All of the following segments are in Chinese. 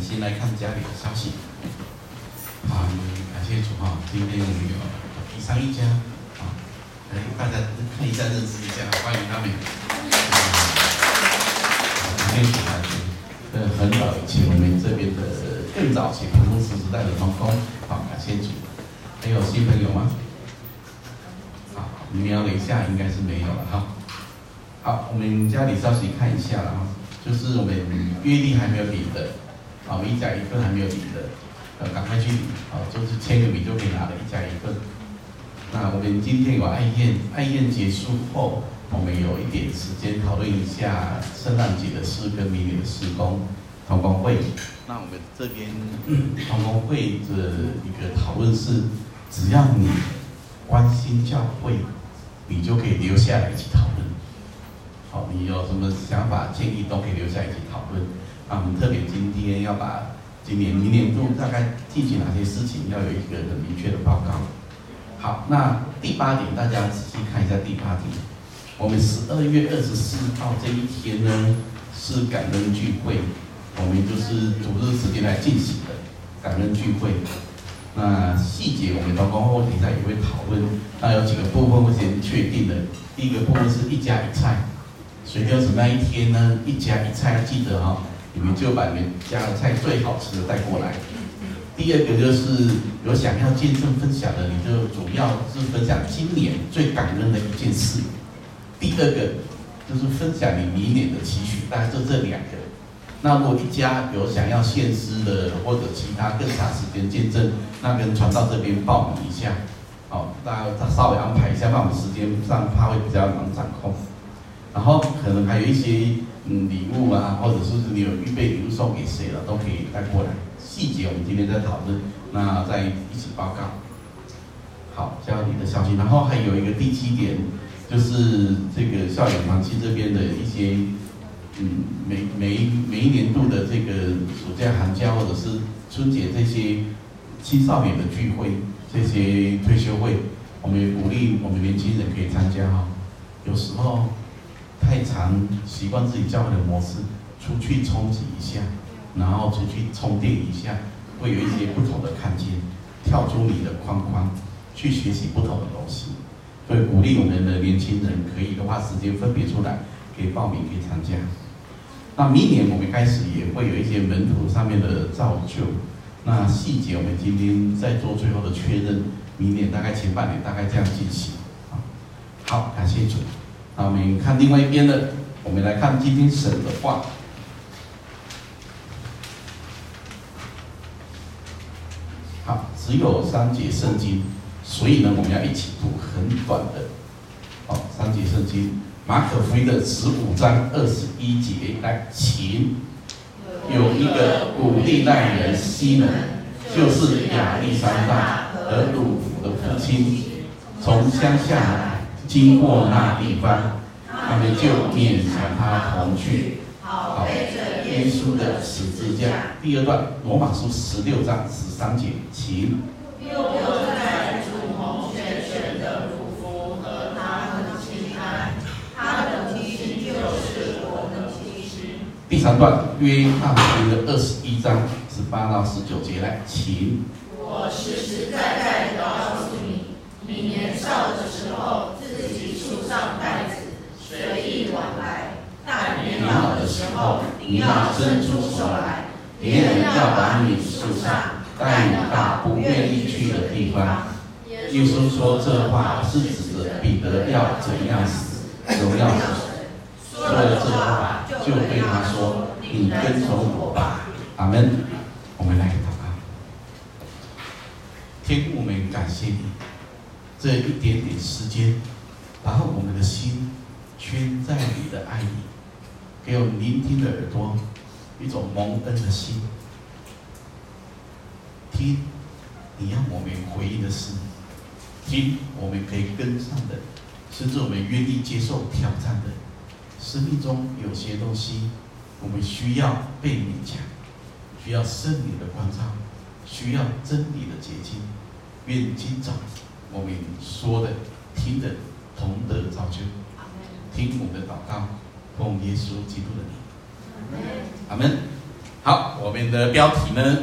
先来看家里的消息。好，感谢主哈，今天我们有以上一家，啊，来大家看一下认识一下，欢迎他们。感谢主啊，呃，很早以前我们这边的更早期彭公时时代的同工，好，感谢主。还有新朋友吗？好，瞄了一下，应该是没有了哈。好，我们家里消息看一下了哈。就是我们约定还没有领的，啊，我们一甲一份还没有领的，呃，赶快去领，啊，就是签个名就可以拿了一甲一份。那我们今天有爱宴，爱宴结束后，我们有一点时间讨论一下圣诞节的事跟明年的施工同工会。那我们这边同工会的一个讨论是，只要你关心教会，你就可以留下来一起讨论。好你有什么想法、建议都可以留下一起讨论。啊，我们特别今天要把今年、明年度大概进行哪些事情，要有一个很明确的报告。好，那第八点，大家仔细看一下第八点。我们十二月二十四号这一天呢，是感恩聚会，我们就是主日时间来进行的感恩聚会。那细节我们到公后底下也会讨论。那有几个部分会先确定的，第一个部分是一家一菜。随就是那一天呢，一家一菜，记得哈、哦，你们就把你们家的菜最好吃的带过来。第二个就是有想要见证分享的，你就主要是分享今年最感恩的一件事。第二个就是分享你明年的期许，大概就这两个。那如果一家有想要献诗的，或者其他更长时间见证，那跟传道这边报名一下，好，大家稍微安排一下，那我们时间上怕会比较难掌控。然后可能还有一些嗯礼物啊，或者是你有预备礼物送给谁了，都可以带过来。细节我们今天在讨论，那再一起报告。好，家里的消息。然后还有一个第七点，就是这个校园团契这边的一些嗯每每每一年度的这个暑假、寒假或者是春节这些青少年的聚会、这些退休会，我们也鼓励我们年轻人可以参加哈。有时候。太常习惯自己教会的模式，出去冲击一下，然后出去充电一下，会有一些不同的看见，跳出你的框框，去学习不同的东西。所以鼓励我们的年轻人可以的话，时间分别出来，可以报名，可以参加。那明年我们开始也会有一些门徒上面的造就，那细节我们今天再做最后的确认。明年大概前半年大概这样进行。好，感谢主。那我们看另外一边的，我们来看今天神的话。好，只有三节圣经，所以呢，我们要一起读很短的。好，三节圣经，马可福音的十五章二十一节，来，请。有一个古利奈人西门，就是亚历山大和鲁孚的父亲，从乡下来。经过那地方，他们就勉强他同去，好背着耶稣的十字架。第二段，罗马书十六章十三节，请。又有在主蒙选选的鲁孚和他很亲爱，他的母亲就是我的妻。第三段，约翰福音的二十一章十八到十九节来，请。我实实在在的告诉你，你年少的时候。上带子，随意往来；但年老的时候，你要伸出手来，别人要把你束上，带你到不愿意去的地方。耶稣说这话是指着彼得要怎样死，荣耀死。说了这话，就对他说：“你跟从我吧。”阿门。我们来祷告。天父，我们感谢你这一点点时间。心圈在你的爱里，给我聆听的耳朵，一种蒙恩的心，听你要我们回应的事，听我们可以跟上的，甚至我们愿意接受挑战的。生命中有些东西，我们需要被勉强，需要圣灵的光照，需要真理的结晶。愿今早我们说的、听的。同得造就，听我们的祷告，奉耶稣基督的名，阿门。好，我们的标题呢，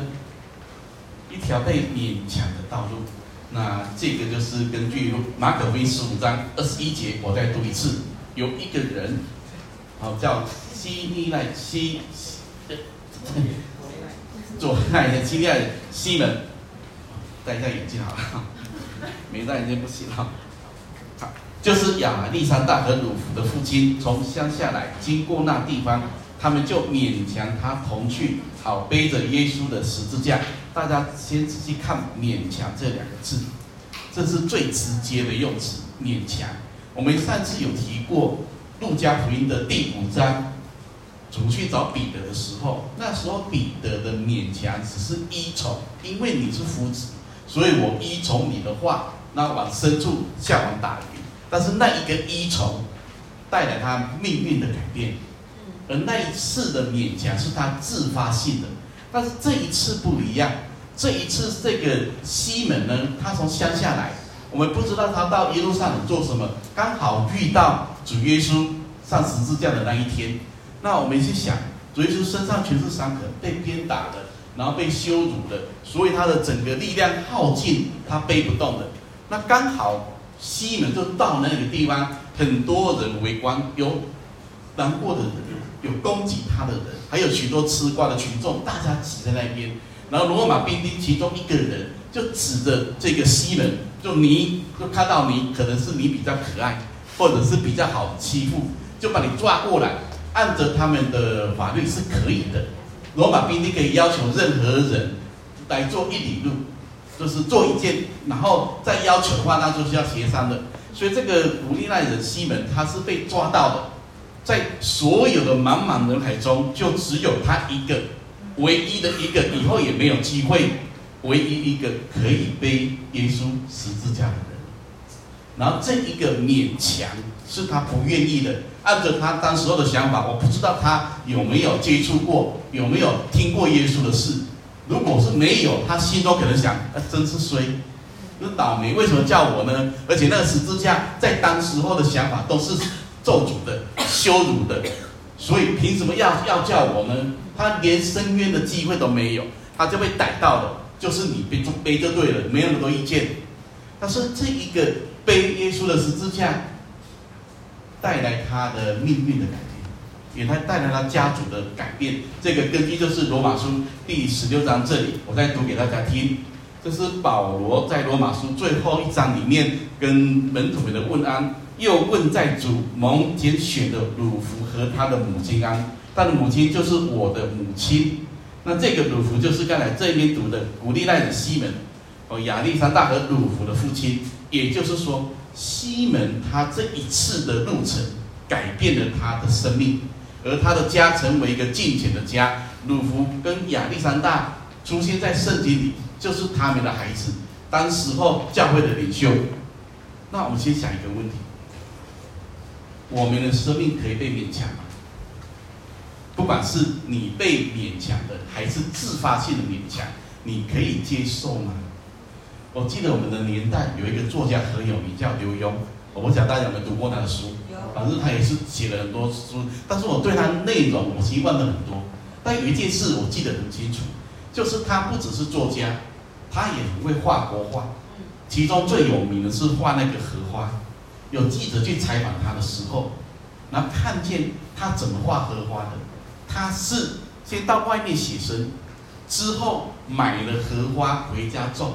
一条被勉强的道路。那这个就是根据马可福音十五章二十一节，我再读一次。有一个人，好叫西尼赖西，左赖西尼赖西门，戴一下眼镜好了，没戴眼镜不行哈。就是亚历山大和鲁孚的父亲从乡下来，经过那地方，他们就勉强他同去，好背着耶稣的十字架。大家先仔细看“勉强”这两个字，这是最直接的用词，“勉强”。我们上次有提过，《路加福音》的第五章，主去找彼得的时候，那时候彼得的勉强只是依从，因为你是夫子，所以我依从你的话，那往深处向往打鱼。但是那一个依从，带来他命运的改变，而那一次的勉强是他自发性的。但是这一次不一样，这一次这个西门呢，他从乡下来，我们不知道他到耶路撒冷做什么，刚好遇到主耶稣上十字架的那一天。那我们去想，主耶稣身上全是伤痕，被鞭打的，然后被羞辱的，所以他的整个力量耗尽，他背不动的。那刚好西门就到那个地方，很多人围观，有难过的人。有攻击他的人，还有许多吃瓜的群众，大家挤在那边。然后罗马兵丁其中一个人就指着这个西门，就你就看到你可能是你比较可爱，或者是比较好欺负，就把你抓过来。按着他们的法律是可以的，罗马兵丁可以要求任何人来做一里路，就是做一件，然后再要求的话，那就是要协商的。所以这个古利奈人西门他是被抓到的。在所有的茫茫人海中，就只有他一个，唯一的一个，以后也没有机会，唯一一个可以背耶稣十字架的人。然后这一个勉强是他不愿意的，按照他当时候的想法，我不知道他有没有接触过，有没有听过耶稣的事。如果是没有，他心中可能想：啊，真是衰，那倒霉，为什么叫我呢？而且那个十字架在当时候的想法都是。咒诅的、羞辱的，所以凭什么要要叫我呢？他连申冤的机会都没有，他就被逮到了。就是你背背就对了，没有那么多意见。但是这一个背耶稣的十字架，带来他的命运的改变，给他带来他家族的改变。这个根据就是罗马书第十六章这里，我再读给大家听。这是保罗在罗马书最后一章里面跟门徒们的问安。又问在主蒙拣选的鲁弗和他的母亲安，他的母亲就是我的母亲。那这个鲁弗就是刚才这边读的古利奈的西门，哦，亚历山大和鲁弗的父亲。也就是说，西门他这一次的路程改变了他的生命，而他的家成为一个敬虔的家。鲁弗跟亚历山大出现在圣经里，就是他们的孩子，当时候教会的领袖。那我们先想一个问题。我们的生命可以被勉强吗？不管是你被勉强的，还是自发性的勉强，你可以接受吗？我记得我们的年代有一个作家很有名，叫刘墉。我不晓得大家有没有读过他的书？反正他也是写了很多书，但是我对他内容我其实忘了很多。但有一件事我记得很清楚，就是他不只是作家，他也很会画国画，其中最有名的是画那个荷花。有记者去采访他的时候，然后看见他怎么画荷花的。他是先到外面写生，之后买了荷花回家种，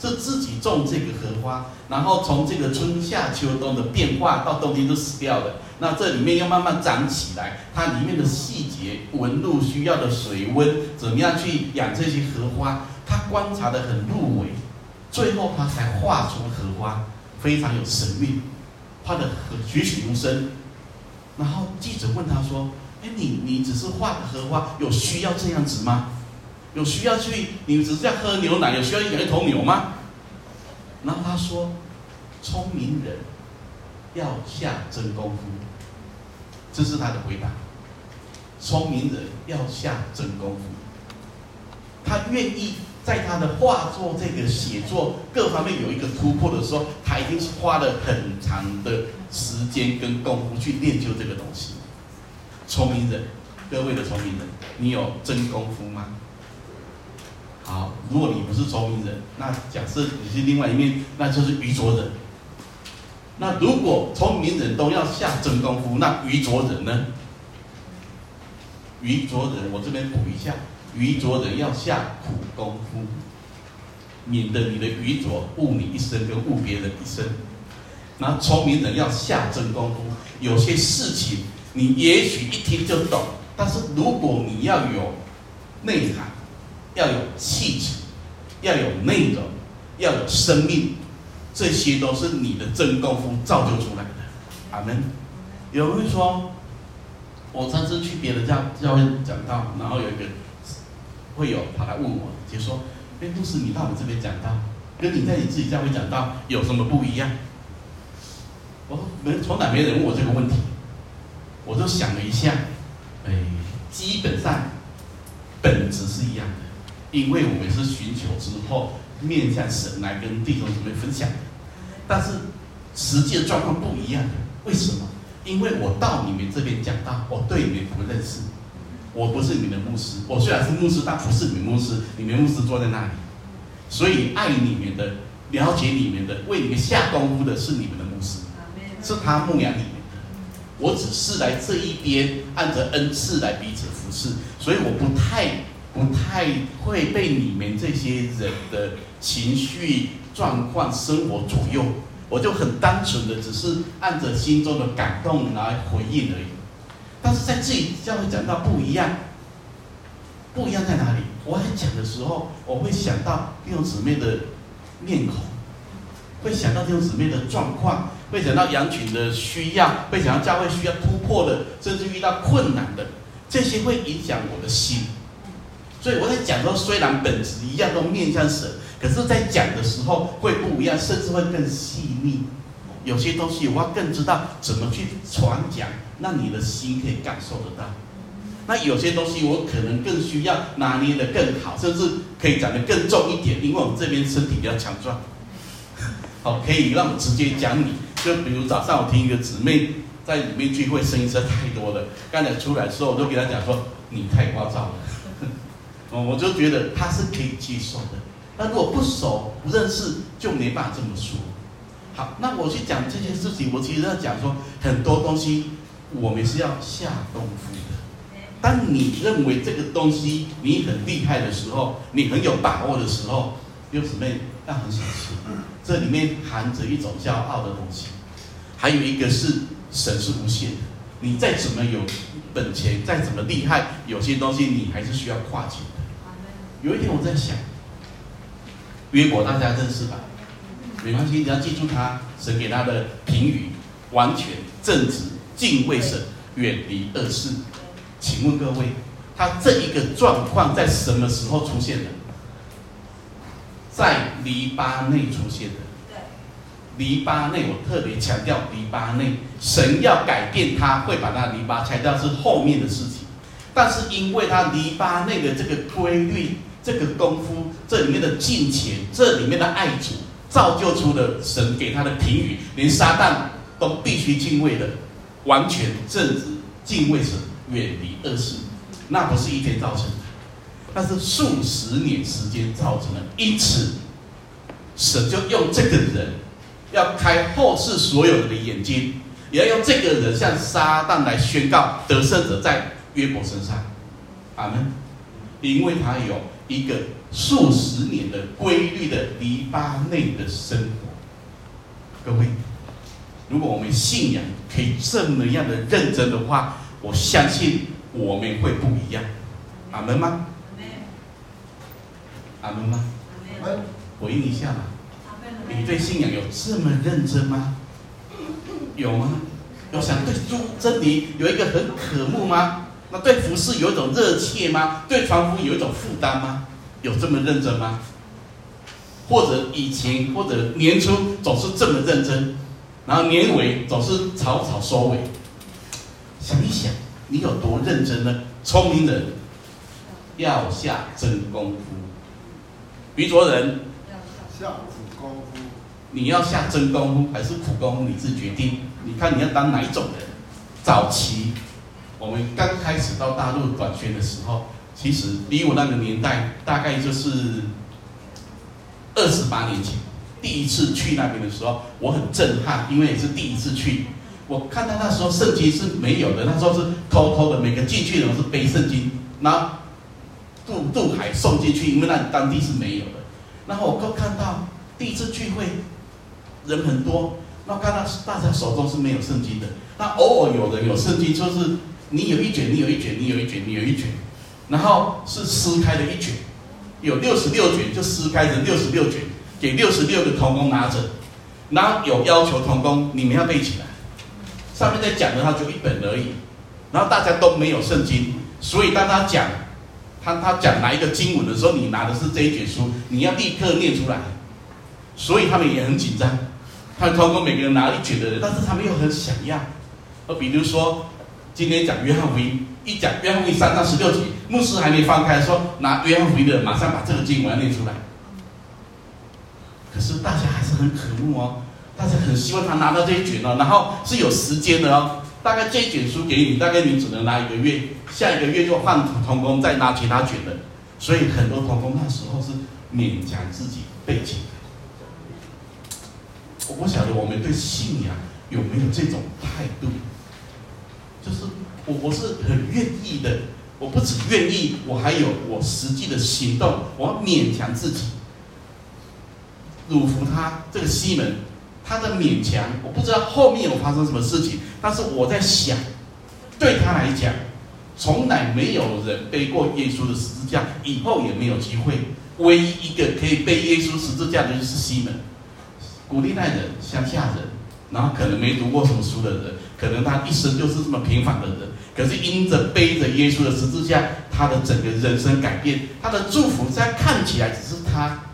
是自己种这个荷花，然后从这个春夏秋冬的变化到冬天都死掉了。那这里面要慢慢长起来，它里面的细节、纹路需要的水温，怎么样去养这些荷花，他观察得很入微，最后他才画出荷花。非常有神韵，画得很栩栩如生。然后记者问他说：“哎，你你只是画的荷花，有需要这样子吗？有需要去？你只是要喝牛奶，有需要养一头牛吗？”然后他说：“聪明人要下真功夫。”这是他的回答。聪明人要下真功夫，他愿意。在他的画作、这个写作各方面有一个突破的时候，他已经是花了很长的时间跟功夫去练就这个东西。聪明人各位的聪明人，你有真功夫吗？好，如果你不是聪明人，那假设你是另外一面，那就是愚拙人。那如果聪明人都要下真功夫，那愚拙人呢？愚拙人，我这边补一下，愚拙人要下苦功夫，免得你的愚拙误你一生，跟误别人一生。那聪明人要下真功夫，有些事情你也许一听就懂，但是如果你要有内涵，要有气质，要有内容，要有生命，这些都是你的真功夫造就出来的。阿门。有人会说，我上次去别的教教会讲道，然后有一个会有跑来问我，就说：“哎，牧师，你到我这边讲道，跟你在你自己教会讲道有什么不一样？”我说没，从来没人问我这个问题，我就想了一下，哎，基本上本质是一样的，因为我们是寻求之后面向神来跟弟兄姊妹分享的，但是实际的状况不一样的，为什么？因为我到你们这边讲道，我对你们不认识，我不是你们的牧师，我虽然是牧师，但不是你们牧师，你们牧师坐在那里，所以爱你们的、了解你们的、为你们下功夫的是你们的牧师。是他牧养你们的，我只是来这一边按着恩赐来彼此服侍，所以我不太不太会被你们这些人的情绪状况、生活左右，我就很单纯的只是按着心中的感动来回应而已。但是在这里教会讲到不一样，不一样在哪里？我在讲的时候，我会想到弟兄姊妹的面孔，会想到弟兄姊妹的状况。会想到羊群的需要，会想到教会需要突破的，甚至遇到困难的，这些会影响我的心。所以我在讲说，虽然本质一样都面向神，可是，在讲的时候会不一样，甚至会更细腻。有些东西我要更知道怎么去传讲，让你的心可以感受得到。那有些东西我可能更需要拿捏得更好，甚至可以讲得更重一点，因为我们这边身体比较强壮。好，可以让我直接讲你。就比如早上我听一个姊妹在里面聚会，声音实在太多了。刚才出来的时候，我就给她讲说：“你太聒噪了。”哦，我就觉得他是可以接受的。那如果不熟不认识，就没办法这么说。好，那我去讲这件事情，我其实要讲说很多东西，我们是要下功夫的。当你认为这个东西你很厉害的时候，你很有把握的时候，有姊妹。要很小心，这里面含着一种骄傲的东西，还有一个是神是无限的，你再怎么有本钱，再怎么厉害，有些东西你还是需要跨界。有一天我在想，约伯大家认识吧？没关系，你要记住他，神给他的评语：完全、正直、敬畏神、远离恶事。请问各位，他这一个状况在什么时候出现的？在黎巴嫩出现的，黎巴嫩，我特别强调黎巴嫩，神要改变他，会把那黎巴拆掉是后面的事情，但是因为他黎巴嫩的这个规律、这个功夫，这里面的金钱，这里面的爱主，造就出了神给他的评语，连撒旦都必须敬畏的，完全正直、敬畏神、远离恶事，那不是一天造成的。那是数十年时间造成的，因此神就用这个人，要开后世所有人的眼睛，也要用这个人向撒旦来宣告得胜者在约伯身上，阿门。因为他有一个数十年的规律的黎巴内的生活。各位，如果我们信仰可以这么样的认真的话，我相信我们会不一样，阿门吗？阿门吗？回应一下嘛。你对信仰有这么认真吗？有吗？有想对主真理有一个很渴慕吗？那对服饰有一种热切吗？对传福音有一种负担吗？有这么认真吗？或者以前或者年初总是这么认真，然后年尾总是草草收尾。想一想，你有多认真呢？聪明人要下真功夫。愚拙人要下苦功夫，你要下真功夫还是苦功夫？你自己决定。你看你要当哪一种人？早期我们刚开始到大陆短宣的时候，其实离我那个年代大概就是二十八年前，第一次去那边的时候，我很震撼，因为也是第一次去。我看到那时候圣经是没有的，那时候是偷偷的，每个进去的人是背圣经，然后渡渡海送进去，因为那当地是没有的。然后我就看到第一次聚会人很多。那看到大家手中是没有圣经的，那偶尔有人有圣经，就是你有一卷，你有一卷，你有一卷，你有一卷，然后是撕开的一卷，有六十六卷就撕开成六十六卷，给六十六个童工拿着，然后有要求童工你们要背起来，上面在讲的他就一本而已，然后大家都没有圣经，所以当他讲他他讲哪一个经文的时候，你拿的是这一卷书，你要立刻念出来，所以他们也很紧张。他通过每个人拿一卷的人，但是他们又很想要。呃，比如说今天讲约翰福音，一讲约翰福音三章十六节，牧师还没翻开，说拿约翰福音的马上把这个经文念出来。可是大家还是很渴慕哦，大家很希望他拿到这一卷哦，然后是有时间的哦，大概这一卷书给你，大概你只能拿一个月，下一个月就换童工再拿其他卷的，所以很多童工那时候是勉强自己背起。我不晓得我们对信仰有没有这种态度，就是我我是很愿意的，我不止愿意，我还有我实际的行动，我要勉强自己。鲁孚他这个西门，他的勉强，我不知道后面有发生什么事情，但是我在想，对他来讲，从来没有人背过耶稣的十字架，以后也没有机会，唯一一个可以背耶稣十字架的就是西门。古利奈人，乡下人，然后可能没读过什么书的人，可能他一生就是这么平凡的人，可是因着背着耶稣的十字架，他的整个人生改变，他的祝福在看起来只是他，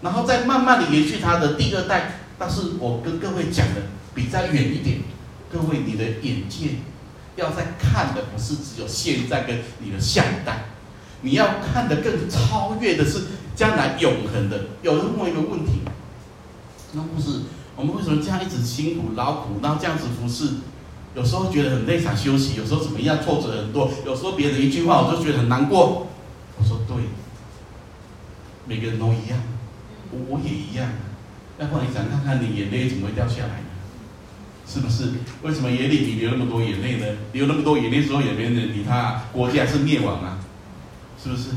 然后再慢慢的延续他的第二代。但是我跟各位讲的比较远一点，各位你的眼界要再看的不是只有现在跟你的下一代，你要看的更超越的是将来永恒的。有人问一个问题。那不是我们为什么这样一直辛苦劳苦，然后这样子服侍，有时候觉得很累，想休息；有时候怎么样，挫折很多；有时候别人一句话，我就觉得很难过。我说对，每个人都一样，我我也一样。要不然你想看看，你眼泪怎么会掉下来？是不是？为什么耶利米流那么多眼泪呢？流那么多眼泪之后，也没人理他，国家是灭亡啊，是不是？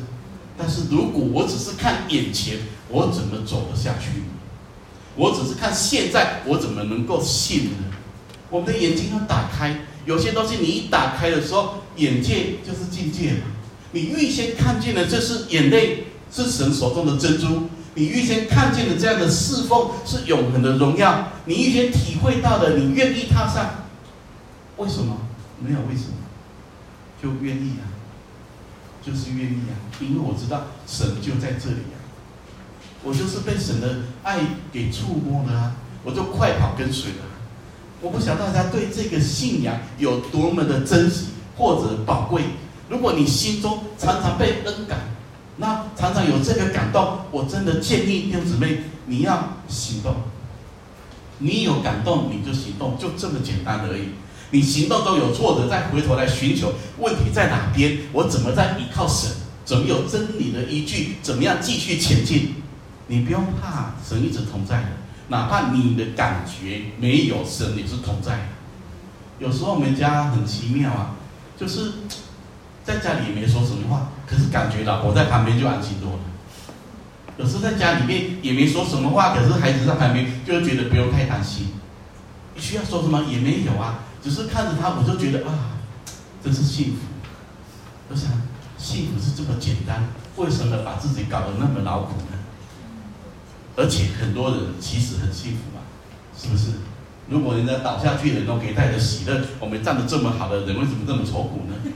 但是如果我只是看眼前，我怎么走得下去？我只是看现在，我怎么能够信呢？我们的眼睛要打开，有些东西你一打开的时候，眼界就是境界嘛。你预先看见了，这是眼泪，是神手中的珍珠。你预先看见了这样的侍奉是永恒的荣耀。你预先体会到的，你愿意踏上。为什么？没有为什么，就愿意啊，就是愿意啊，因为我知道神就在这里啊。我就是被神的爱给触摸了啊！我就快跑跟随了。我不想大家对这个信仰有多么的珍惜或者宝贵。如果你心中常常被恩感，那常常有这个感动，我真的建议弟兄姊妹，你要行动。你有感动你就行动，就这么简单而已。你行动都有挫折，再回头来寻求问题在哪边？我怎么在依靠神？怎么有真理的依据？怎么样继续前进？你不用怕，神一直同在的。哪怕你的感觉没有神，也是同在。有时候我们家很奇妙啊，就是在家里也没说什么话，可是感觉老婆在旁边就安心多了。有时候在家里面也没说什么话，可是孩子在旁边就觉得不用太担心。你需要说什么也没有啊，只是看着他，我就觉得啊，真是幸福。我想幸福是这么简单，为什么把自己搞得那么劳苦呢？而且很多人其实很幸福嘛，是不是？如果人家倒下去的人都可以带着喜乐，我们站得这么好的人为什么这么愁苦呢？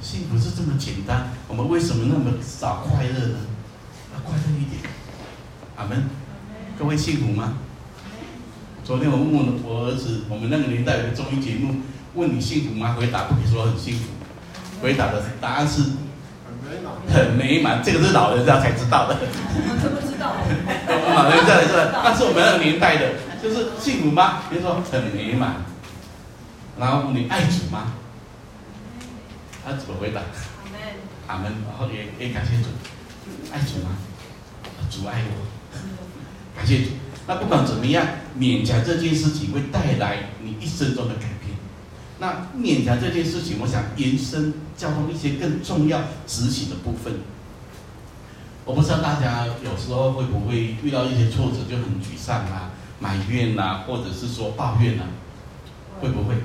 幸福是这么简单，我们为什么那么少快乐呢？要快乐一点。阿门。各位幸福吗？昨天我问问我儿子，我们那个年代有个综艺节目，问你幸福吗？回答不可以说很幸福，回答的答案是。很美满，这个是老人家才知道的。我不知道。老人家才知道，那是我们那个年代的，就是幸福吗？比如说很美满，然后你爱主吗？他怎么回答？阿门。阿门。然后也也感谢主，爱主吗？主爱我，感谢主。那不管怎么样，勉强这件事情会带来你一生中的改变。那勉强这件事情，我想延伸交通一些更重要执行的部分。我不知道大家有时候会不会遇到一些挫折就很沮丧啊、埋怨啊，或者是说抱怨啊，会不会？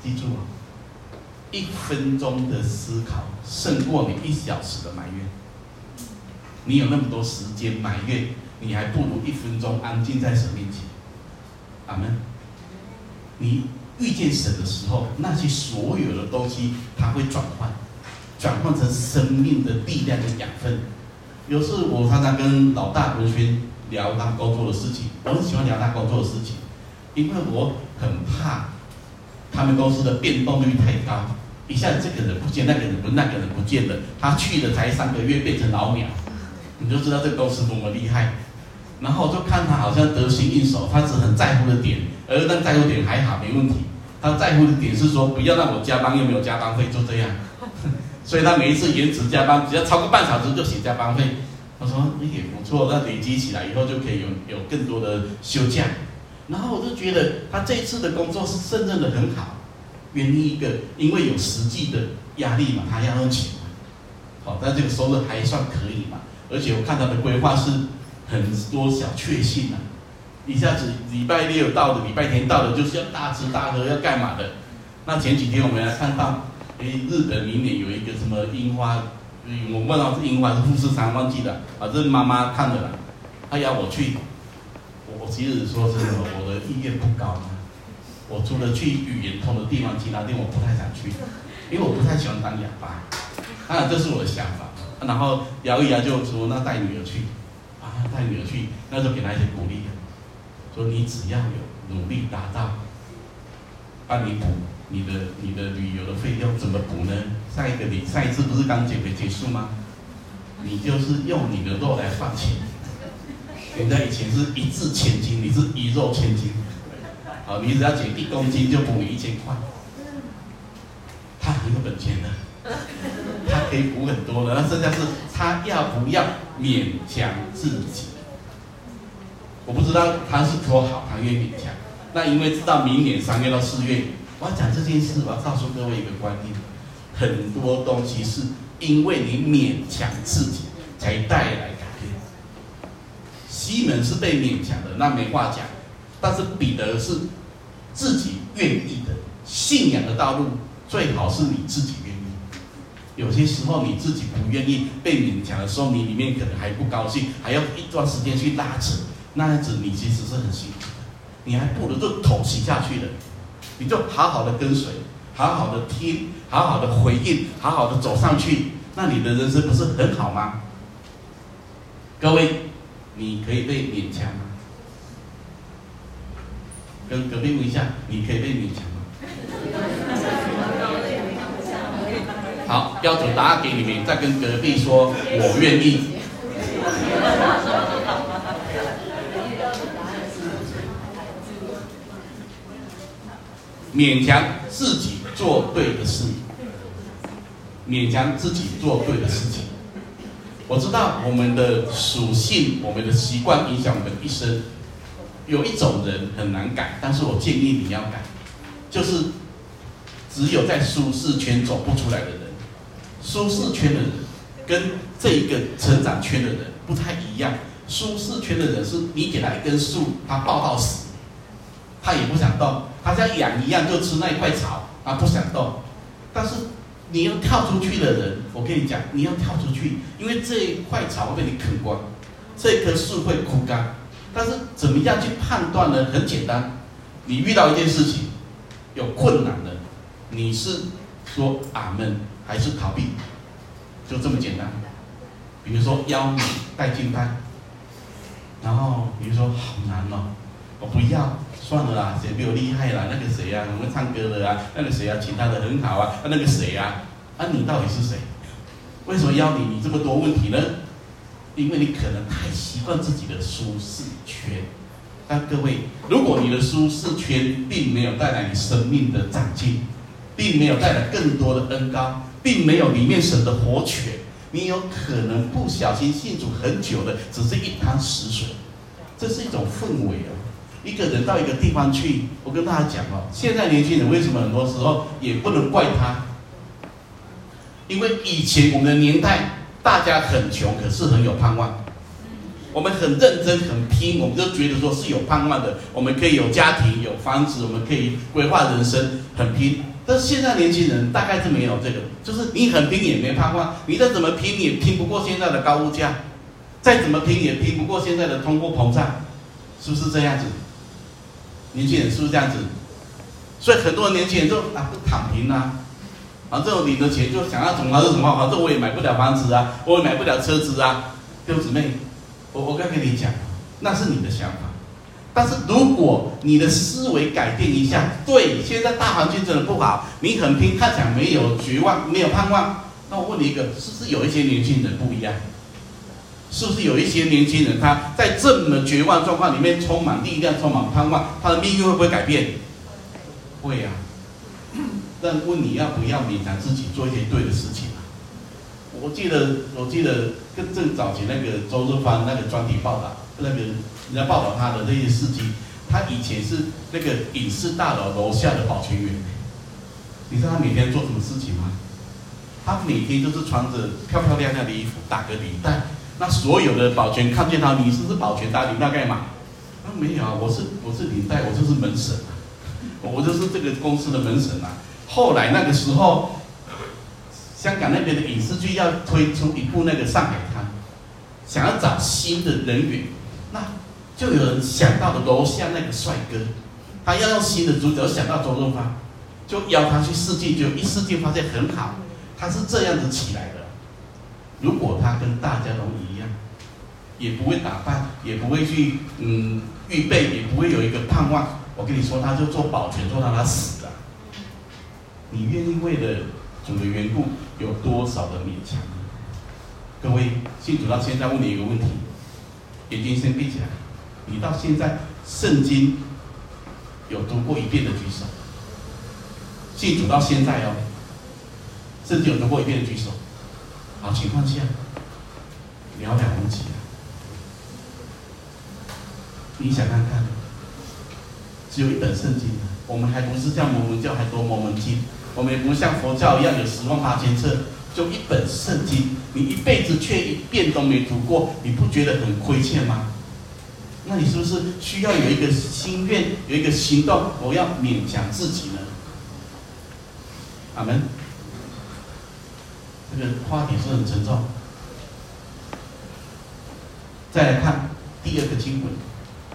记住啊，一分钟的思考胜过你一小时的埋怨。你有那么多时间埋怨，你还不如一分钟安静在神面前。阿门。你遇见神的时候，那些所有的东西，它会转换，转换成生命的力量跟养分。有时我常常跟老大文轩聊他工作的事情，我很喜欢聊他工作的事情，因为我很怕他们公司的变动率太高，一下子这个人不见，那个人不，那个人不见了，他去了才三个月变成老鸟。你就知道这个公司多么厉害，然后就看他好像得心应手，他只很在乎的点，而那在乎点还好没问题，他在乎的点是说不要让我加班又没有加班费，就这样，所以他每一次延迟加班，只要超过半小时就写加班费。他说也不错，那累积起来以后就可以有有更多的休假。然后我就觉得他这一次的工作是胜任的很好，原因一个因为有实际的压力嘛，他要用钱嘛，好，但这个收入还算可以嘛。而且我看他的规划是很多小确幸啊，一下子礼拜六到的，礼拜天到了，就是要大吃大喝，要干嘛的？那前几天我们来看到，哎，日本明年有一个什么樱花，我问到是樱花是富士山，忘记了，啊，正妈妈看的啦，她要我去，我其实说真的，我的意愿不高，我除了去语言通的地方，其他地方我不太想去，因为我不太喜欢当哑巴，啊，这是我的想法。然后摇一摇就说：“那带女儿去，啊，带女儿去，那就给她一些鼓励，说你只要有努力达到，帮你补你的你的旅游的费用，怎么补呢？下一个你上一次不是刚减肥结束吗？你就是用你的肉来换钱，人家以前是一字千金，你是一肉千金，好，你只要减一公斤就补你一千块，他很有本钱的。”他可以补很多的，那剩下是他要不要勉强自己？我不知道他是说好，他愿意勉强。那因为知道明年三月到四月，我要讲这件事，我要告诉各位一个观念：很多东西是因为你勉强自己才带来改变。西门是被勉强的，那没话讲。但是彼得是自己愿意的，信仰的道路最好是你自己愿意。有些时候你自己不愿意被勉强的时候，你里面可能还不高兴，还要一段时间去拉扯，那样子你其实是很辛苦的。你还不如就妥协下去了，你就好好的跟随，好好的听，好好的回应，好好的走上去，那你的人生不是很好吗？各位，你可以被勉强吗？跟隔壁问一下，你可以被勉强吗？好，标准答案给你们，再跟隔壁说，我愿意。勉强自己做对的事，勉强自己做对的事情。我知道我们的属性，我们的习惯影响我们一生。有一种人很难改，但是我建议你要改，就是只有在舒适圈走不出来的人。舒适圈的人跟这一个成长圈的人不太一样。舒适圈的人是你给他一根树，他抱到死，他也不想动，他像羊一样就吃那一块草，他不想动。但是你要跳出去的人，我跟你讲，你要跳出去，因为这一块草会被你啃光，这棵树会枯干。但是怎么样去判断呢？很简单，你遇到一件事情有困难的，你是说阿门。还是逃避，就这么简单。比如说邀你带敬拜，然后比如说好难哦，我不要，算了啦，谁比我厉害啦？那个谁啊，我们唱歌的啊，那个谁啊，其他的很好啊，那个谁啊，啊你到底是谁？为什么要你？你这么多问题呢？因为你可能太习惯自己的舒适圈。但各位，如果你的舒适圈并没有带来你生命的长进，并没有带来更多的恩膏，并没有里面神的活泉，你有可能不小心信主很久的，只是一潭死水。这是一种氛围啊！一个人到一个地方去，我跟大家讲哦，现在年轻人为什么很多时候也不能怪他？因为以前我们的年代，大家很穷，可是很有盼望。我们很认真、很拼，我们就觉得说是有盼望的。我们可以有家庭、有房子，我们可以规划人生，很拼。但是现在年轻人大概是没有这个，就是你很拼也没盼望，你再怎么拼也拼不过现在的高物价，再怎么拼也拼不过现在的通货膨胀，是不是这样子？年轻人是不是这样子？所以很多年轻人就啊，不躺平啊，反正我领的钱就想要怎么是什么，反正我也买不了房子啊，我也买不了车子啊，弟兄姊妹。我我刚跟你讲，那是你的想法，但是如果你的思维改变一下，对，现在大环境真的不好，你很拼，看起来没有绝望，没有盼望，那我问你一个，是不是有一些年轻人不一样？是不是有一些年轻人他在这么绝望状况里面充满力量，充满盼望，他的命运会不会改变？会呀、啊。但问你要不要勉强自己做一些对的事情？我记得，我记得更正早前那个周日芳那个专题报道，那个人家报道他的那些事迹，他以前是那个影视大楼楼下的保全员。你知道他每天做什么事情吗？他每天就是穿着漂漂亮亮的衣服，打个领带。那所有的保全看见他，你是不是保全打领带干嘛？他说没有啊，我是我是领带，我就是门神啊，我就是这个公司的门神啊。后来那个时候。香港那边的影视剧要推出一部那个《上海滩》，想要找新的人员，那就有人想到了楼下那个帅哥，他要用新的主角，想到周润发，就邀他去试镜，就一试镜发现很好，他是这样子起来。如果他跟大家都一样，也不会打扮，也不会去嗯预备，也不会有一个盼望，我跟你说，他就做保全，做到他死了。你愿意为了？主的缘故有多少的勉强？各位信主到现在，问你一个问题：眼睛先闭起来。你到现在圣经有读过一遍的举手。信主到现在哦，圣经有读过一遍的举手。好情况下，寥寥无几啊。你想看看，只有一本圣经，我们还不是像摩门教还多摩门经。我们也不像佛教一样有十万八千册，就一本圣经，你一辈子却一遍都没读过，你不觉得很亏欠吗？那你是不是需要有一个心愿，有一个行动？我要勉强自己呢？阿门。这个话题是很沉重。再来看第二个经文，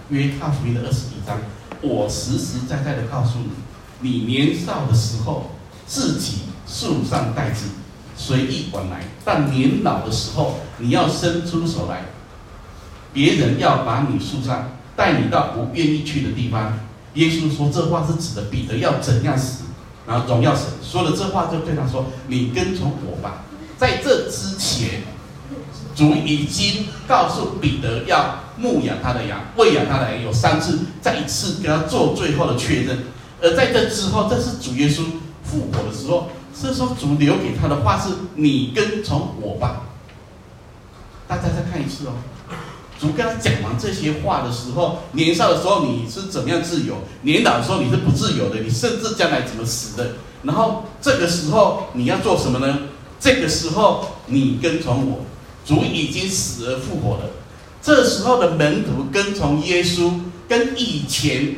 约翰福音的二十一章，我实实在在的告诉你，你年少的时候。自己树上带子，随意往来；但年老的时候，你要伸出手来，别人要把你树上，带你到不愿意去的地方。耶稣说这话是指的彼得要怎样死，然后荣耀神。说了这话就对他说：“你跟从我吧。”在这之前，主已经告诉彼得要牧养他的羊，喂养他的羊，有三次，再一次跟他做最后的确认。而在这之后，这是主耶稣。复活的时候，是说主留给他的话是：“你跟从我吧。”大家再看一次哦。主跟他讲完这些话的时候，年少的时候你是怎么样自由？年老的时候你是不自由的，你甚至将来怎么死的？然后这个时候你要做什么呢？这个时候你跟从我，主已经死而复活了。这时候的门徒跟从耶稣，跟以前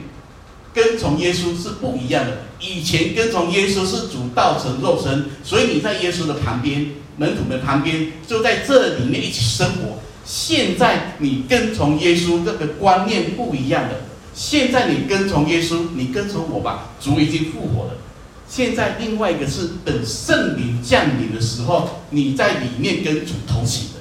跟从耶稣是不一样的。以前跟从耶稣是主道成肉身，所以你在耶稣的旁边，门徒的旁边，就在这里面一起生活。现在你跟从耶稣，这个观念不一样的。现在你跟从耶稣，你跟从我吧，主已经复活了。现在另外一个是等圣灵降临的时候，你在里面跟主同行的。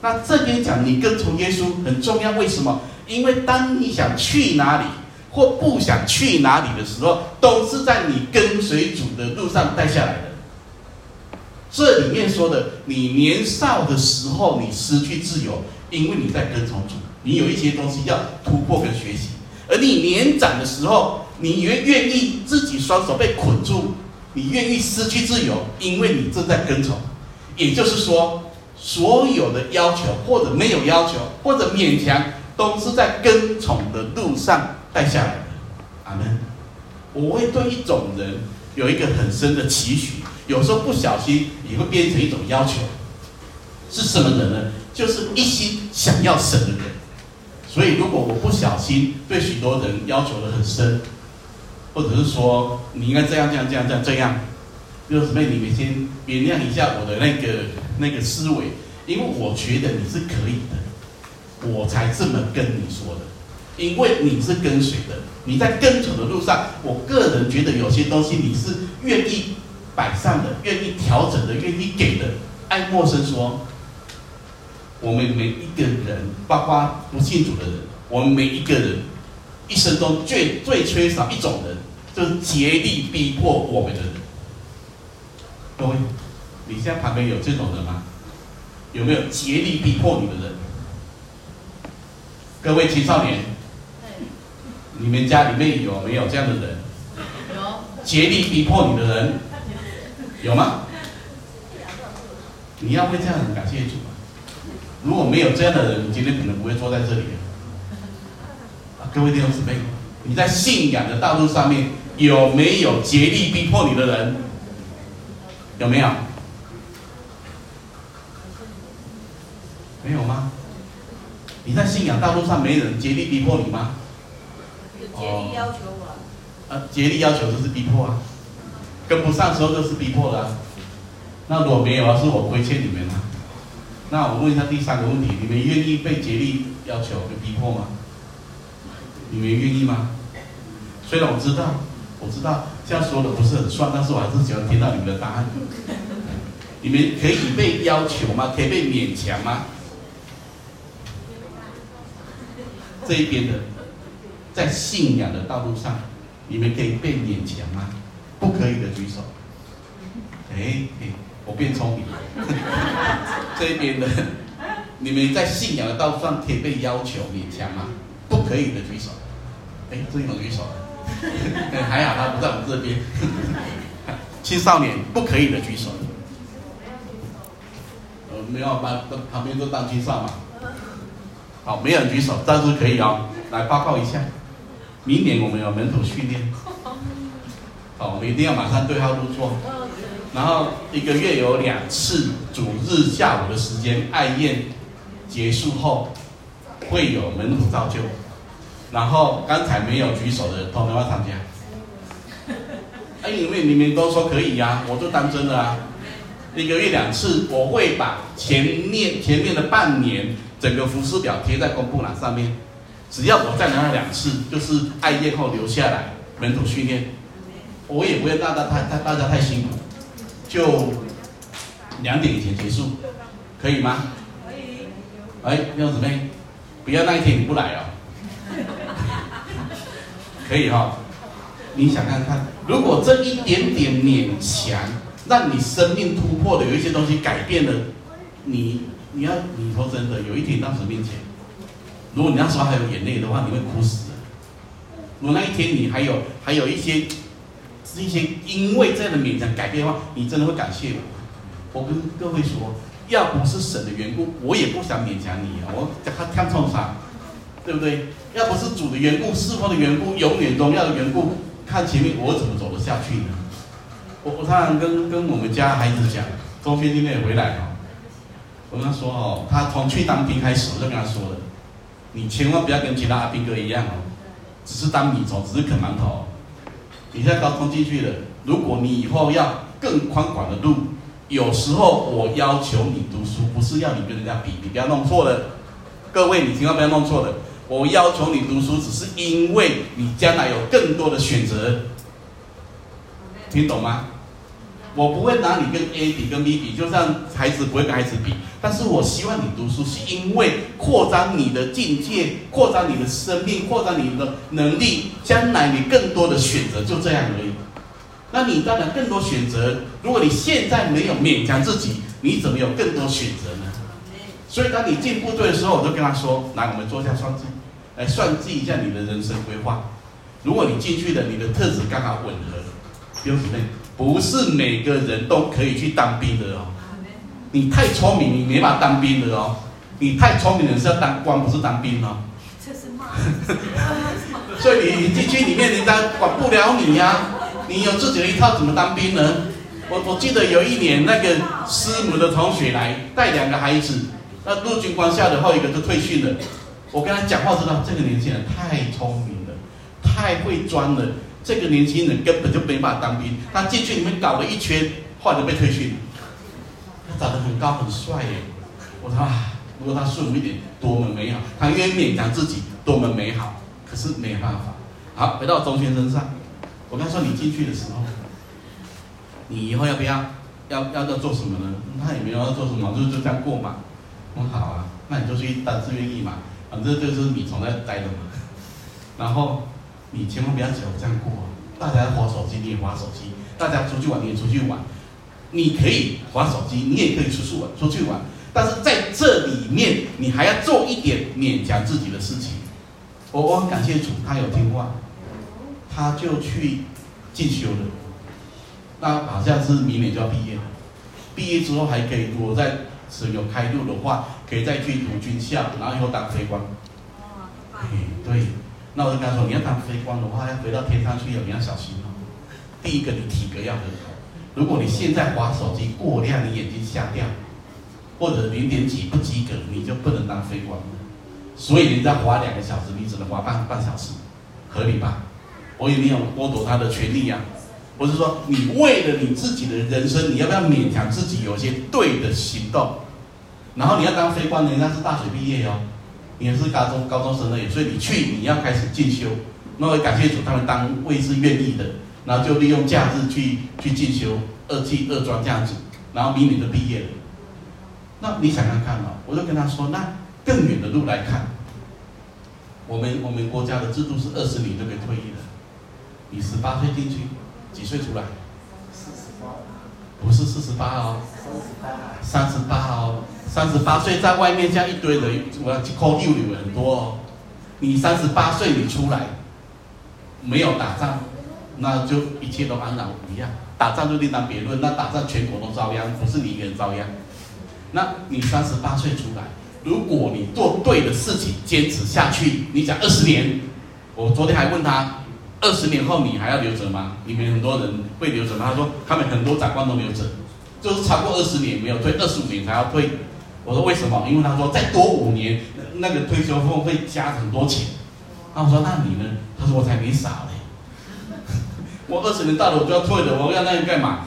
那这边讲你跟从耶稣很重要，为什么？因为当你想去哪里，或不想去哪里的时候，都是在你跟随主的路上带下来的。这里面说的，你年少的时候你失去自由，因为你在跟从主，你有一些东西要突破跟学习；而你年长的时候，你愿愿意自己双手被捆住，你愿意失去自由，因为你正在跟从。也就是说，所有的要求或者没有要求或者勉强，都是在跟从的路上带下来的。阿门。我会对一种人有一个很深的期许，有时候不小心也会变成一种要求。是什么人呢？就是一心想要神的人。所以，如果我不小心对许多人要求的很深，或者是说你应该这样这样这样这样这样，就是妹，你们先原谅一下我的那个那个思维，因为我觉得你是可以的，我才这么跟你说的。因为你是跟随的，你在跟从的路上，我个人觉得有些东西你是愿意摆上的，愿意调整的，愿意给的。爱默生说，我们每一个人，包括不信主的人，我们每一个人一生中最最缺少一种人，就是竭力逼迫我们的人。各位，你现在旁边有这种人吗？有没有竭力逼迫你的人？各位青少年。你们家里面有没有这样的人？有。竭力逼迫你的人，有吗？你要为这样很感谢主啊！如果没有这样的人，你今天可能不会坐在这里。各位弟兄姊妹，你在信仰的道路上面有没有竭力逼迫你的人？有没有？没有吗？你在信仰道路上没人竭力逼迫你吗？竭力要求我，啊，竭力要求就是逼迫啊，跟不上时候就是逼迫了啊。那如果没有啊，是我亏欠你们啊。那我问一下第三个问题：你们愿意被竭力要求、被逼迫吗？你们愿意吗？虽然我知道，我知道这样说的不是很算，但是我还是喜欢听到你们的答案。你们可以被要求吗？可以被勉强吗？这一边的。在信仰的道路上，你们可以被勉强吗？不可以的举手。哎哎，我变聪明了。这边的，你们在信仰的道路上可以被要求勉强吗？不可以的举手。哎，这有举手。还好他不在我们这边。青少年不可以的举手。呃，没有把旁边都当青少嘛。好，没有人举手，但是可以哦。来报告一下。明年我们有门徒训练，好，我们一定要马上对号入座。然后一个月有两次主日下午的时间，爱宴结束后会有门徒造就。然后刚才没有举手的，通通要参加。哎，因为你们都说可以呀、啊，我就当真了啊。一个月两次，我会把前面前面的半年整个服饰表贴在公布栏上面。只要我再来两次，就是爱宴后留下来门徒训练，我也不会让大家太太大家太辛苦，就两点以前结束，可以吗？可以。哎，弟兄姊妹，不要那一天你不来哦。可以哈、哦，你想看看，如果这一点点勉强，让你生命突破的有一些东西改变了，你你要你说真的，有一天到神面前。如果你那时候还有眼泪的话，你会哭死的。如果那一天你还有还有一些是一些因为这样的勉强改变的话，你真的会感谢我。我跟各位说，要不是神的缘故，我也不想勉强你啊。我叫他看冲啥，对不对？要不是主的缘故，事奉的缘故，永远荣耀的缘故，看前面我怎么走得下去呢？我我常常跟跟我们家孩子讲，中学今天也回来哈，我跟他说哦，他从去当兵开始，我就跟他说了。你千万不要跟其他阿兵哥一样哦，只是当米虫，只是啃馒头。你在高中进去了，如果你以后要更宽广的路，有时候我要求你读书，不是要你跟人家比，你不要弄错了。各位，你千万不要弄错了。我要求你读书，只是因为你将来有更多的选择。听懂吗？我不会拿你跟 A 比，跟 B 比，就像孩子不会跟孩子比。但是我希望你读书，是因为扩张你的境界，扩张你的生命，扩张你的能力，将来你更多的选择，就这样而已。那你当然更多选择。如果你现在没有勉强自己，你怎么有更多选择呢？所以当你进部队的时候，我就跟他说：“来，我们坐下算计，来算计一下你的人生规划。如果你进去的，你的特质刚好吻合，弟兄姊妹，不是每个人都可以去当兵的哦。你太聪明，你没法当兵的哦。你太聪明的是要当官，不是当兵哦。这是骂。所以你进去里面，人家管不了你呀、啊。你有自己的一套，怎么当兵呢？我我记得有一年，那个师母的同学来带两个孩子，那陆军官校的后一个就退训了。我跟他讲话，知道这个年轻人太聪明了，太会钻了。这个年轻人根本就没法当兵。他进去里面搞了一圈，后来就被退训了。他长得很高很帅耶。我说，如果他顺服一点，多么美好。他愿意勉强自己，多么美好。可是没办法。好，回到钟先生身上。我跟他说，你进去的时候，你以后要不要要要要做什么呢？他也没有要做什么，就就这样过嘛。我说好啊，那你就去当志愿役嘛。反正就是你从那待着嘛，然后你千万不要只有这样过，大家划手机你也划手机，大家出去玩你也出去玩，你可以划手机，你也可以出去玩出去玩，但是在这里面你还要做一点勉强自己的事情。我我很感谢主，他有听话，他就去进修了，那好像是明年就要毕业了，毕业之后还可以，如果在是有开路的话。可以再去读军校，然后以后当飞官。哎，对，那我就跟他说，你要当飞官的话，要回到天上去，你要小心哦。第一个，你体格要很好。如果你现在划手机过量，你眼睛瞎掉，或者零点几不及格，你就不能当飞官了。所以你再划两个小时，你只能划半半小时，合理吧？我也没有剥夺他的权利呀、啊。我是说，你为了你自己的人生，你要不要勉强自己有些对的行动？然后你要当非官的，人家是大学毕业哦，你也是高中高中生而已，所以你去你要开始进修。那我感谢主，他们单位是愿意的，然后就利用假日去去进修二技二专这样子，然后明年就毕业了。那你想想看哦，我就跟他说，那更远的路来看，我们我们国家的制度是二十年就可以退役的，你十八岁进去，几岁出来？四十八不是四十八哦，三十八哦。三十八岁在外面这样一堆人，我要去 call 六六很多哦。你三十八岁你出来，没有打仗，那就一切都安然无恙。打仗就另当别论，那打仗全国都遭殃，不是你一个人遭殃。那你三十八岁出来，如果你做对的事情，坚持下去，你讲二十年，我昨天还问他，二十年后你还要留着吗？里面很多人会留着吗？他说他们很多长官都留着，就是超过二十年没有退，二十五年才要退。我说为什么？因为他说再多五年，那个退休俸会加很多钱。那我说那你呢？他说我才没傻嘞，我二十年到了我就要退了，我要那个干嘛？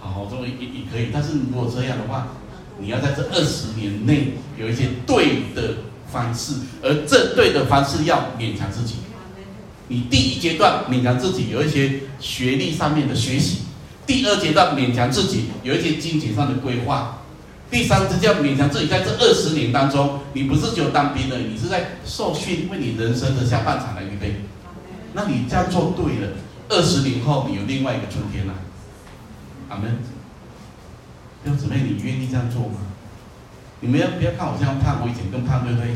好，我说也也可以，但是如果这样的话，你要在这二十年内有一些对的方式，而这对的方式要勉强自己。你第一阶段勉强自己有一些学历上面的学习，第二阶段勉强自己有一些金钱上的规划。第三，这叫勉强自己，在这二十年当中，你不是只有当兵的，你是在受训，为你人生的下半场来预备。那你这样做对了，二十年后你有另外一个春天了。阿门。弟兄姊妹，你愿意这样做吗？你们要不要看我这样胖？我以前更胖，对不对？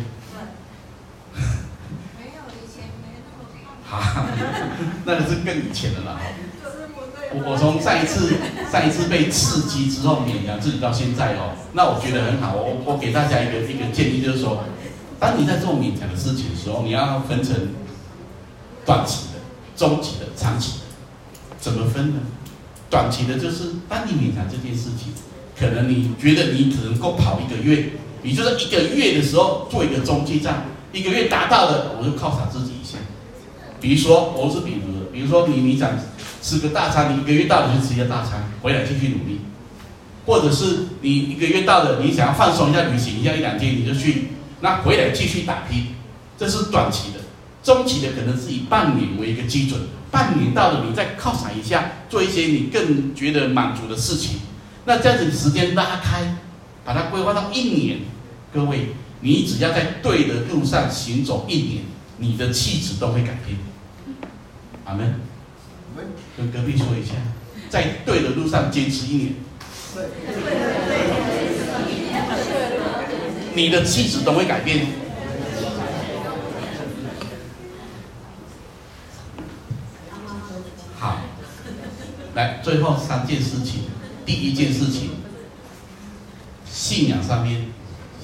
没有以前没那么胖。好，那个是更以前的了。我我从上一次上一次被刺激之后勉强自己到现在哦，那我觉得很好。我我给大家一个一个建议，就是说，当你在做勉强的事情的时候，你要分成短期的、中期的、长期的。怎么分呢？短期的就是当你勉强这件事情，可能你觉得你只能够跑一个月，你就是一个月的时候做一个中继站，一个月达到了，我就犒赏自己。比如说，我是比如，比如说你你想。吃个大餐，你一个月到了就吃一个大餐，回来继续努力；或者是你一个月到了，你想要放松一下、旅行一下一两天，你就去，那回来继续打拼。这是短期的，中期的可能是以半年为一个基准，半年到了，你再犒赏一下，做一些你更觉得满足的事情。那这样子时间拉开，把它规划到一年，各位，你只要在对的路上行走一年，你的气质都会改变。阿门。跟隔壁说一下，在对的路上坚持一年。你的气质都会改变。好，来，最后三件事情。第一件事情，信仰上面，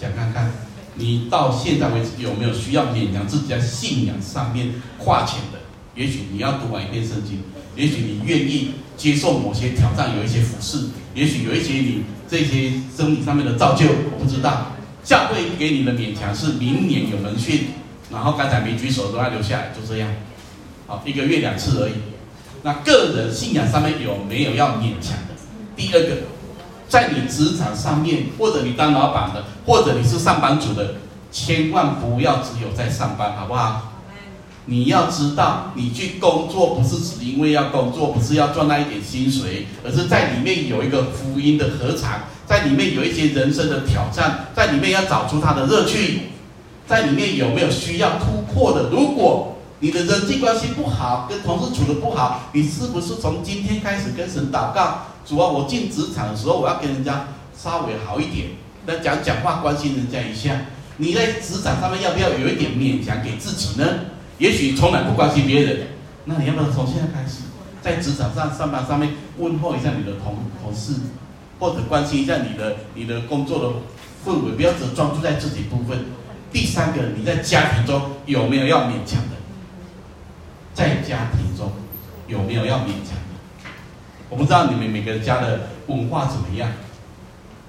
想看看你到现在为止有没有需要勉强自己在信仰上面跨前的？也许你要读完一篇圣经，也许你愿意接受某些挑战，有一些服侍，也许有一些你这些生理上面的造就，我不知道。教会给你的勉强是明年有门训，然后刚才没举手都要留下来，就这样。好，一个月两次而已。那个人信仰上面有没有要勉强的？第二个，在你职场上面，或者你当老板的，或者你是上班族的，千万不要只有在上班，好不好？你要知道，你去工作不是只因为要工作，不是要赚那一点薪水，而是在里面有一个福音的合场，在里面有一些人生的挑战，在里面要找出它的乐趣，在里面有没有需要突破的？如果你的人际关系不好，跟同事处得不好，你是不是从今天开始跟神祷告？主啊，我进职场的时候，我要跟人家稍微好一点，那讲讲话，关心人家一下。你在职场上面要不要有一点勉强给自己呢？也许从来不关心别人，那你要不要从现在开始，在职场上上班上面问候一下你的同同事，或者关心一下你的你的工作的氛围，不要只专注在自己部分。第三个，你在家庭中有没有要勉强的？在家庭中有没有要勉强的？我不知道你们每个家的文化怎么样。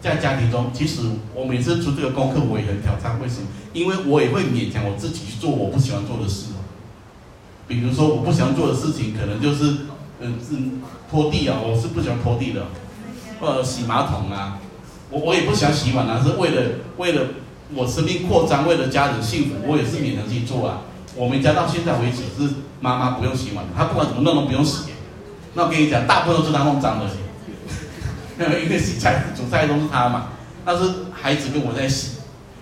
在家庭中，其实我每次出这个功课，我也很挑战。为什么？因为我也会勉强我自己去做我不喜欢做的事。比如说，我不喜欢做的事情，可能就是，嗯，是拖地啊，我是不喜欢拖地的，或者洗马桶啊，我我也不喜欢洗碗啊，是为了为了我生命扩张，为了家人幸福，我也是勉强去做啊。我们家到现在为止是妈妈不用洗碗，她不管怎么弄都不用洗。那我跟你讲，大部分都是她弄脏的。因为洗菜煮菜都是她嘛，那是孩子跟我在洗，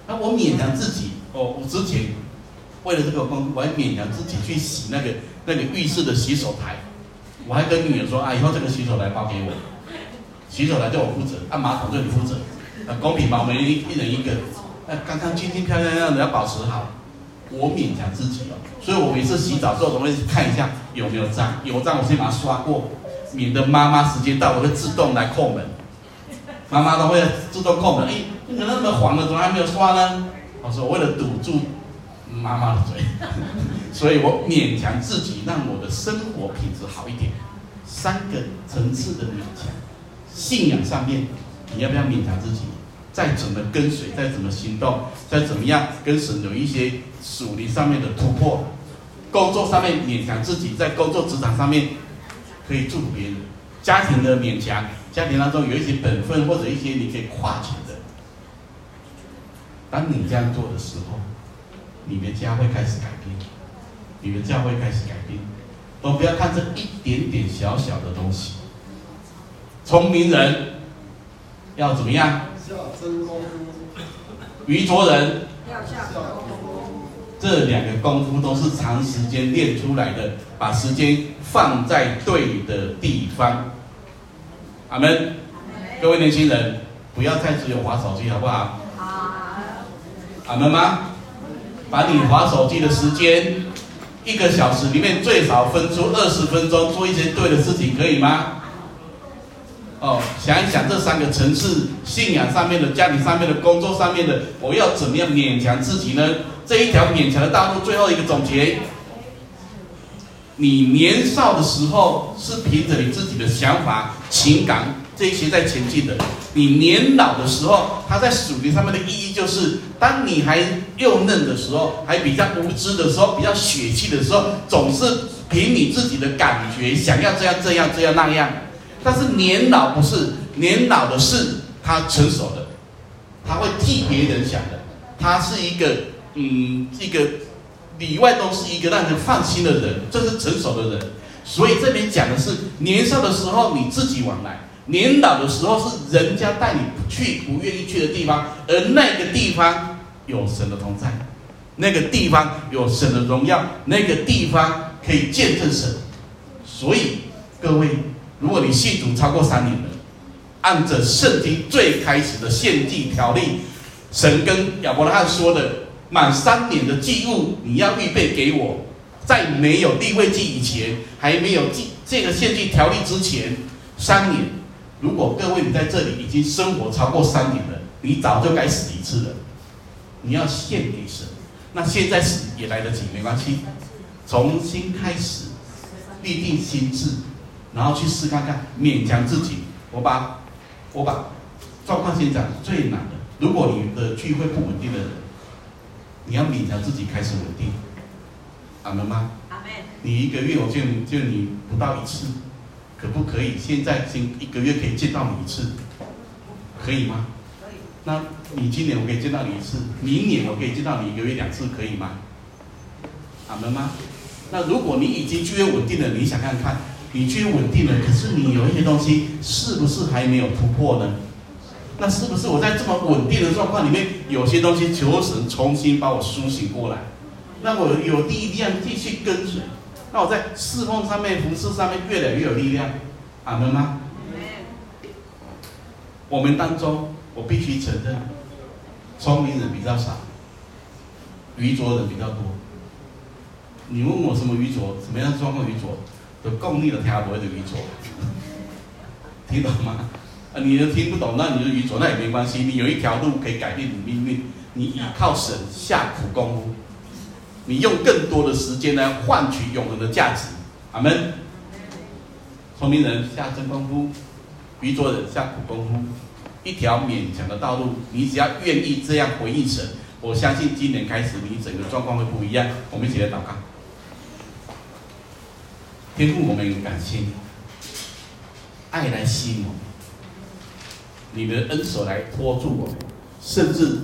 那我勉强自己哦，我之前。为了这个工，我还勉强自己去洗那个那个浴室的洗手台，我还跟女儿说啊，以后这个洗手台包给我，洗手台就我负责，按、啊、马桶就你负责，啊，公平嘛，我们一一人一个，那，干干净净、漂漂亮亮的要保持好，我勉强自己哦，所以我每次洗澡之后都会看一下有没有脏，有脏我先把它刷过，免得妈妈时间到我会自动来扣门，妈妈都会自动扣门，哎，你怎么那么黄了，怎么还没有刷呢？我说为了堵住。妈妈的嘴，所以我勉强自己，让我的生活品质好一点。三个层次的勉强，信仰上面，你要不要勉强自己？再怎么跟随，再怎么行动，再怎么样跟神有一些属灵上面的突破。工作上面勉强自己，在工作职场上面可以祝福别人。家庭的勉强，家庭当中有一些本分或者一些你可以跨前的。当你这样做的时候。你的家会开始改变，你的家会开始改变，都不要看这一点点小小的东西。聪明人要怎么样？下真功夫。愚拙人。这两个功夫都是长时间练出来的，把时间放在对的地方。阿门。各位年轻人，不要再只有划手机，好不好？好。阿门吗？把你划手机的时间，一个小时里面最少分出二十分钟做一些对的事情，可以吗？哦，想一想这三个层次：信仰上面的、家庭上面的、工作上面的，我要怎么样勉强自己呢？这一条勉强的道路，最后一个总结：你年少的时候是凭着你自己的想法、情感。这些在前进的，你年老的时候，它在属灵上面的意义就是，当你还幼嫩的时候，还比较无知的时候，比较血气的时候，总是凭你自己的感觉，想要这样这样这样那样。但是年老不是，年老的是他成熟的，他会替别人想的，他是一个嗯，一个里外都是一个让人放心的人，这是成熟的人。所以这边讲的是年少的时候你自己往来。年老的时候是人家带你去不愿意去的地方，而那个地方有神的同在，那个地方有神的荣耀，那个地方可以见证神。所以各位，如果你信主超过三年了，按着圣经最开始的献祭条例，神跟亚伯拉罕说的，满三年的祭物你要预备给我，在没有利未记以前，还没有祭这个献祭条例之前。三年，如果各位你在这里已经生活超过三年了，你早就该死一次了。你要献给神，那现在死也来得及，没关系，重新开始，立定心志，然后去试看看，勉强自己。我把，我把状况先讲最难的。如果你的聚会不稳定的人，你要勉强自己开始稳定。阿门吗？阿门。你一个月我见你见你不到一次，可不可以？现在先一个月可以见到你一次，可以吗？可以。那你今年我可以见到你一次，明年我可以见到你一个月两次，可以吗？阿门吗？那如果你已经聚会稳定了，你想看看，你去稳定了，可是你有一些东西是不是还没有突破呢？那是不是我在这么稳定的状况里面，有些东西求神重新把我苏醒过来？那我有力量继续跟随，那我在侍奉上面、服侍上面越来越有力量，阿门吗？我们当中，我必须承认，聪明人比较少，愚拙人比较多。你问我什么愚拙？什么样的状况愚拙？有功利的听不会的愚拙，听懂吗？啊，你都听不懂，那你就愚拙，那也没关系。你有一条路可以改变你命运，你依靠神下苦功夫。你用更多的时间来换取永恒的价值，阿门。聪明人下真功夫，愚拙人下苦功夫，一条勉强的道路。你只要愿意这样回应神，我相信今年开始你整个状况会不一样。我们一起来祷告。天父，我们感谢你，爱来吸引我们，你的恩手来托住我们，甚至